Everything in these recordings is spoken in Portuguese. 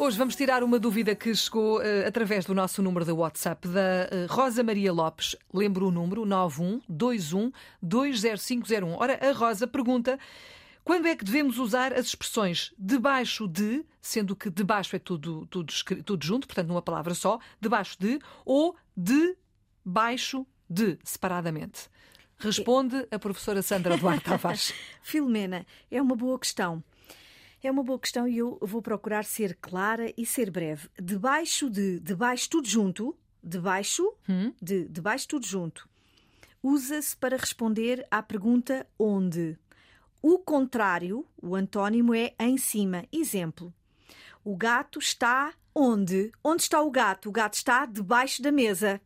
Hoje vamos tirar uma dúvida que chegou uh, através do nosso número de WhatsApp da uh, Rosa Maria Lopes. Lembro o número 9121 20501. Ora, a Rosa pergunta. Quando é que devemos usar as expressões debaixo de, sendo que debaixo é tudo, tudo, tudo junto, portanto numa palavra só, debaixo de, ou debaixo de, separadamente? Responde a professora Sandra Duarte Tavares. Filomena, é uma boa questão. É uma boa questão e eu vou procurar ser clara e ser breve. Debaixo de, debaixo tudo junto, debaixo hum? de, debaixo tudo junto, usa-se para responder à pergunta onde. O contrário, o antônimo é em cima. Exemplo: O gato está onde? Onde está o gato? O gato está debaixo da mesa.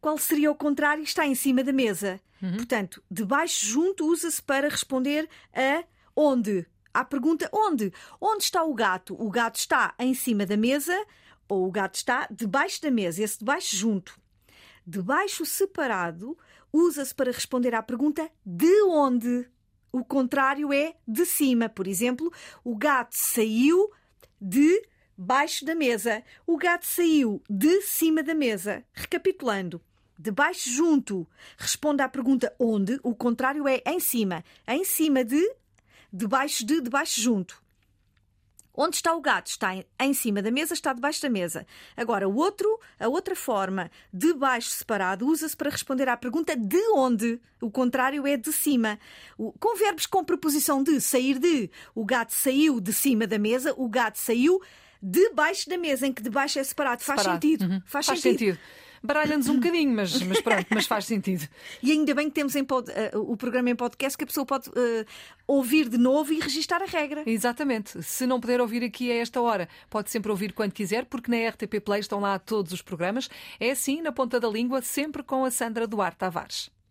Qual seria o contrário? Está em cima da mesa. Uhum. Portanto, debaixo junto usa-se para responder a onde à pergunta onde? Onde está o gato? O gato está em cima da mesa ou o gato está debaixo da mesa? Esse debaixo junto. Debaixo separado usa-se para responder à pergunta de onde? O contrário é de cima. Por exemplo, o gato saiu de baixo da mesa. O gato saiu de cima da mesa. Recapitulando. De baixo junto responde à pergunta onde, o contrário é em cima. Em cima de debaixo de, debaixo junto. Onde está o gato? Está em cima da mesa, está debaixo da mesa. Agora, o outro, a outra forma, de baixo separado, usa-se para responder à pergunta de onde. O contrário é de cima. Com verbos com preposição de, sair de. O gato saiu de cima da mesa, o gato saiu debaixo da mesa, em que debaixo é separado. Faz separado. sentido. Uhum. Faz, Faz sentido. sentido baralha-nos um bocadinho, mas, mas pronto, mas faz sentido. E ainda bem que temos pod, uh, o programa em podcast que a pessoa pode uh, ouvir de novo e registar a regra. Exatamente. Se não puder ouvir aqui a esta hora, pode sempre ouvir quando quiser, porque na RTP Play estão lá todos os programas. É assim, na ponta da língua, sempre com a Sandra Duarte Tavares.